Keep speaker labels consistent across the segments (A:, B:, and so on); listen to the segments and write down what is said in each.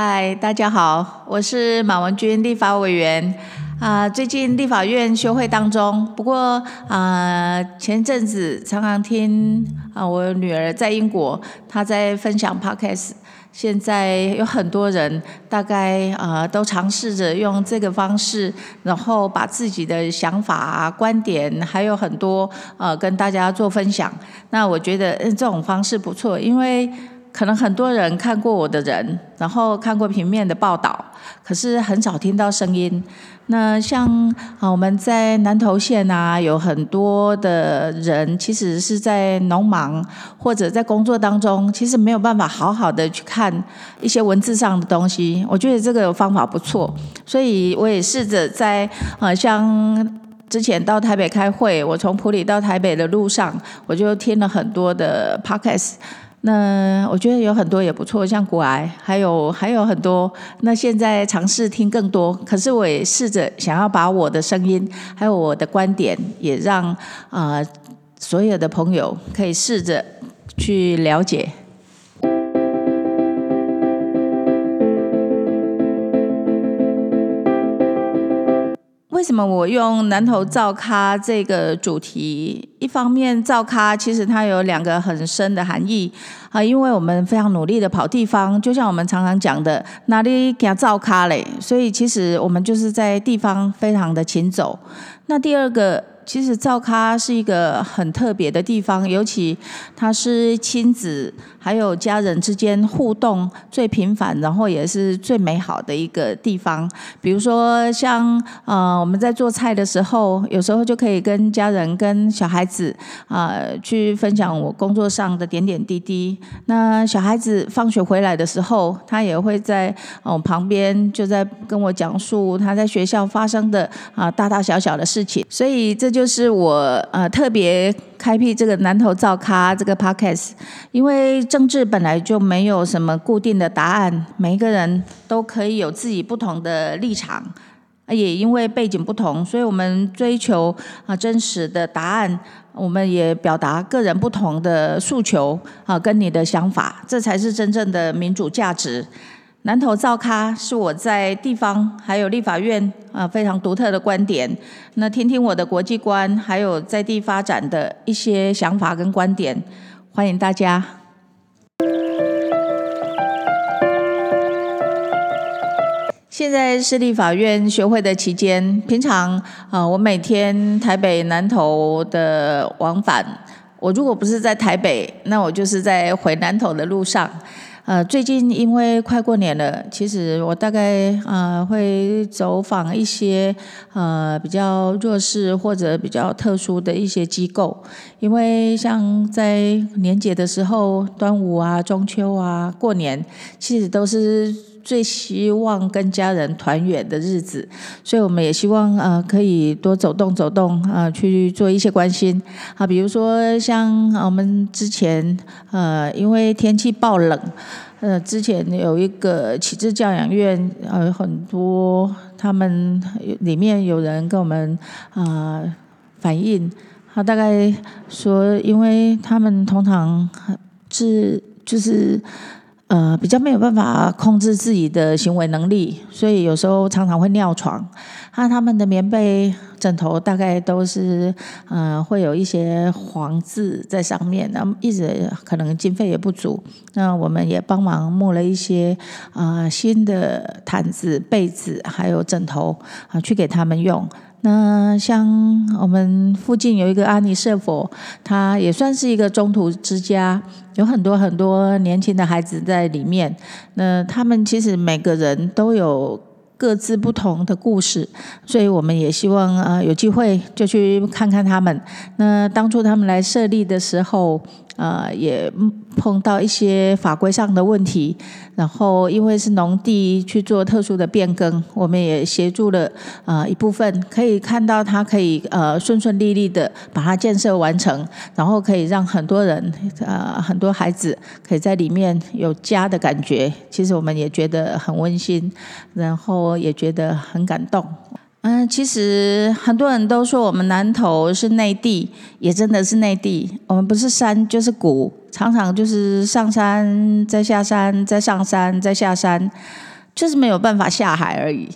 A: 嗨，大家好，我是马文君，立法委员。啊，最近立法院休会当中，不过啊，前阵子常常听啊，我女儿在英国，她在分享 podcast。现在有很多人，大概啊，都尝试着用这个方式，然后把自己的想法、观点，还有很多呃，跟大家做分享。那我觉得嗯这种方式不错，因为。可能很多人看过我的人，然后看过平面的报道，可是很少听到声音。那像啊，我们在南投县啊，有很多的人，其实是在农忙或者在工作当中，其实没有办法好好的去看一些文字上的东西。我觉得这个方法不错，所以我也试着在啊，像之前到台北开会，我从普里到台北的路上，我就听了很多的 podcast。那我觉得有很多也不错，像骨癌，还有还有很多。那现在尝试听更多，可是我也试着想要把我的声音，还有我的观点，也让啊所有的朋友可以试着去了解。为什么我用南投造咖这个主题？一方面造咖其实它有两个很深的含义啊，因为我们非常努力的跑地方，就像我们常常讲的哪里给造咖嘞，所以其实我们就是在地方非常的勤走。那第二个。其实造咖是一个很特别的地方，尤其它是亲子还有家人之间互动最频繁，然后也是最美好的一个地方。比如说像呃我们在做菜的时候，有时候就可以跟家人、跟小孩子啊去分享我工作上的点点滴滴。那小孩子放学回来的时候，他也会在哦旁边就在跟我讲述他在学校发生的啊大大小小的事情，所以这就。就是我呃特别开辟这个南投造咖这个 podcast，因为政治本来就没有什么固定的答案，每一个人都可以有自己不同的立场，也因为背景不同，所以我们追求啊真实的答案，我们也表达个人不同的诉求啊跟你的想法，这才是真正的民主价值。南投造咖是我在地方还有立法院啊非常独特的观点，那听听我的国际观，还有在地发展的一些想法跟观点，欢迎大家。现在是立法院学会的期间，平常啊我每天台北南投的往返，我如果不是在台北，那我就是在回南投的路上。呃，最近因为快过年了，其实我大概呃会走访一些呃比较弱势或者比较特殊的一些机构，因为像在年节的时候，端午啊、中秋啊、过年，其实都是。最希望跟家人团圆的日子，所以我们也希望呃可以多走动走动啊，去做一些关心啊，比如说像我们之前呃因为天气暴冷，呃之前有一个启智教养院呃很多他们里面有人跟我们啊反映，他大概说因为他们通常是就是。呃，比较没有办法控制自己的行为能力，所以有时候常常会尿床。那他们的棉被、枕头大概都是呃会有一些黄渍在上面，那一直可能经费也不足。那我们也帮忙募了一些啊新的毯子、被子还有枕头啊，去给他们用。那像我们附近有一个阿尼舍佛，他也算是一个中途之家，有很多很多年轻的孩子在里面。那他们其实每个人都有各自不同的故事，所以我们也希望啊有机会就去看看他们。那当初他们来设立的时候。呃，也碰到一些法规上的问题，然后因为是农地去做特殊的变更，我们也协助了呃一部分，可以看到它可以呃顺顺利利的把它建设完成，然后可以让很多人呃很多孩子可以在里面有家的感觉，其实我们也觉得很温馨，然后也觉得很感动。嗯，其实很多人都说我们南投是内地，也真的是内地。我们不是山就是谷，常常就是上山再下山，再上山再下山。就是没有办法下海而已。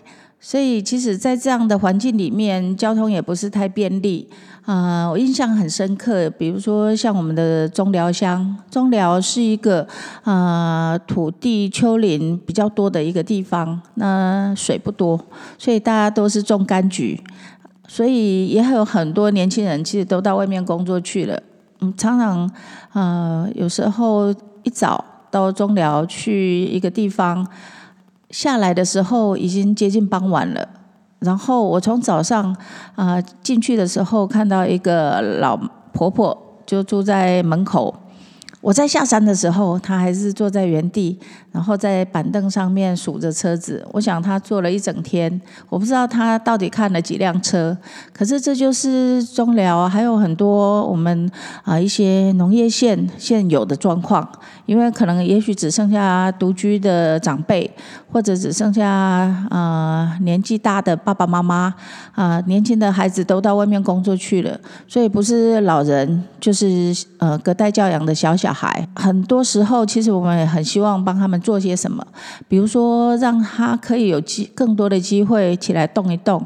A: 所以，其实，在这样的环境里面，交通也不是太便利。啊，我印象很深刻，比如说像我们的中寮乡，中寮是一个啊土地丘陵比较多的一个地方，那水不多，所以大家都是种柑橘，所以也有很多年轻人其实都到外面工作去了。嗯，常常啊，有时候一早到中寮去一个地方。下来的时候已经接近傍晚了，然后我从早上啊进去的时候看到一个老婆婆就住在门口。我在下山的时候，他还是坐在原地，然后在板凳上面数着车子。我想他坐了一整天，我不知道他到底看了几辆车。可是这就是中寮，还有很多我们啊一些农业县现有的状况。因为可能也许只剩下独居的长辈，或者只剩下啊年纪大的爸爸妈妈啊，年轻的孩子都到外面工作去了，所以不是老人就是呃隔代教养的小小。孩很多时候，其实我们也很希望帮他们做些什么，比如说让他可以有机更多的机会起来动一动。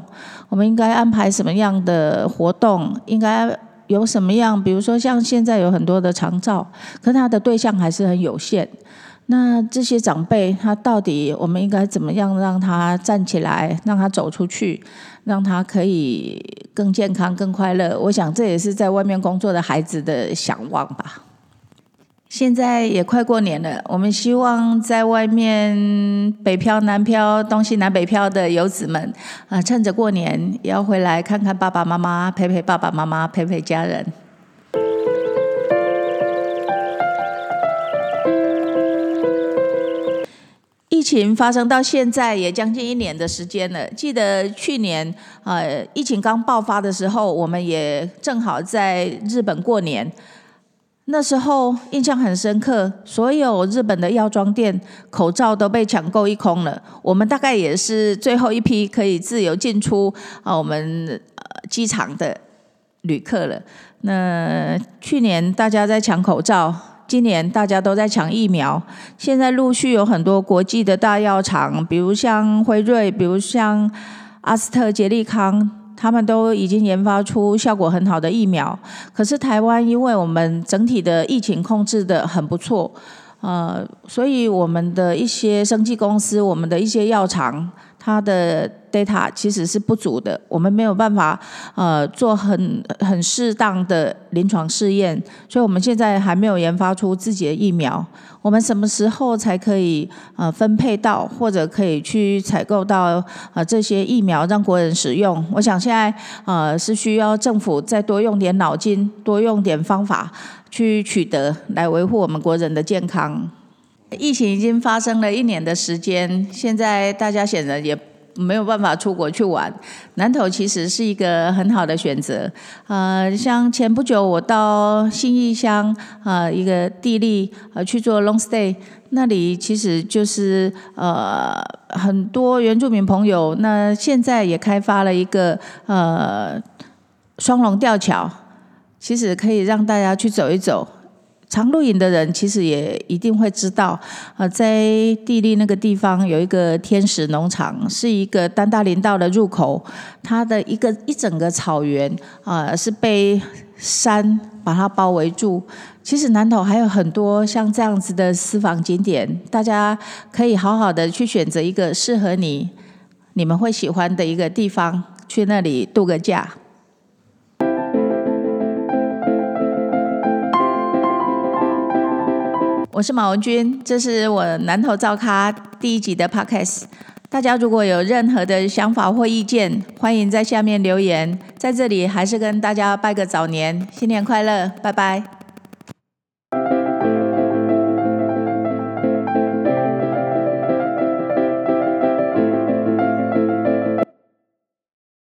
A: 我们应该安排什么样的活动？应该有什么样？比如说像现在有很多的长照，可他的对象还是很有限。那这些长辈，他到底我们应该怎么样让他站起来，让他走出去，让他可以更健康、更快乐？我想这也是在外面工作的孩子的想望吧。现在也快过年了，我们希望在外面北漂、南漂、东西南北漂的游子们，啊，趁着过年也要回来看看爸爸妈妈，陪陪爸爸妈妈，陪陪家人。疫情发生到现在也将近一年的时间了。记得去年，呃，疫情刚爆发的时候，我们也正好在日本过年。那时候印象很深刻，所有日本的药妆店口罩都被抢购一空了。我们大概也是最后一批可以自由进出啊，我们呃机场的旅客了。那去年大家在抢口罩，今年大家都在抢疫苗。现在陆续有很多国际的大药厂，比如像辉瑞，比如像阿斯特捷利康。他们都已经研发出效果很好的疫苗，可是台湾因为我们整体的疫情控制的很不错，呃，所以我们的一些生技公司，我们的一些药厂。它的 data 其实是不足的，我们没有办法呃做很很适当的临床试验，所以我们现在还没有研发出自己的疫苗。我们什么时候才可以呃分配到或者可以去采购到呃这些疫苗让国人使用？我想现在呃是需要政府再多用点脑筋，多用点方法去取得，来维护我们国人的健康。疫情已经发生了一年的时间，现在大家显然也没有办法出国去玩。南投其实是一个很好的选择，呃，像前不久我到新义乡啊一个地利呃去做 long stay，那里其实就是呃很多原住民朋友，那现在也开发了一个呃双龙吊桥，其实可以让大家去走一走。常露营的人其实也一定会知道，呃，在地利那个地方有一个天使农场，是一个丹大林道的入口，它的一个一整个草原啊是被山把它包围住。其实南投还有很多像这样子的私房景点，大家可以好好的去选择一个适合你、你们会喜欢的一个地方，去那里度个假。我是马文君，这是我南投造咖第一集的 podcast。大家如果有任何的想法或意见，欢迎在下面留言。在这里还是跟大家拜个早年，新年快乐，拜拜。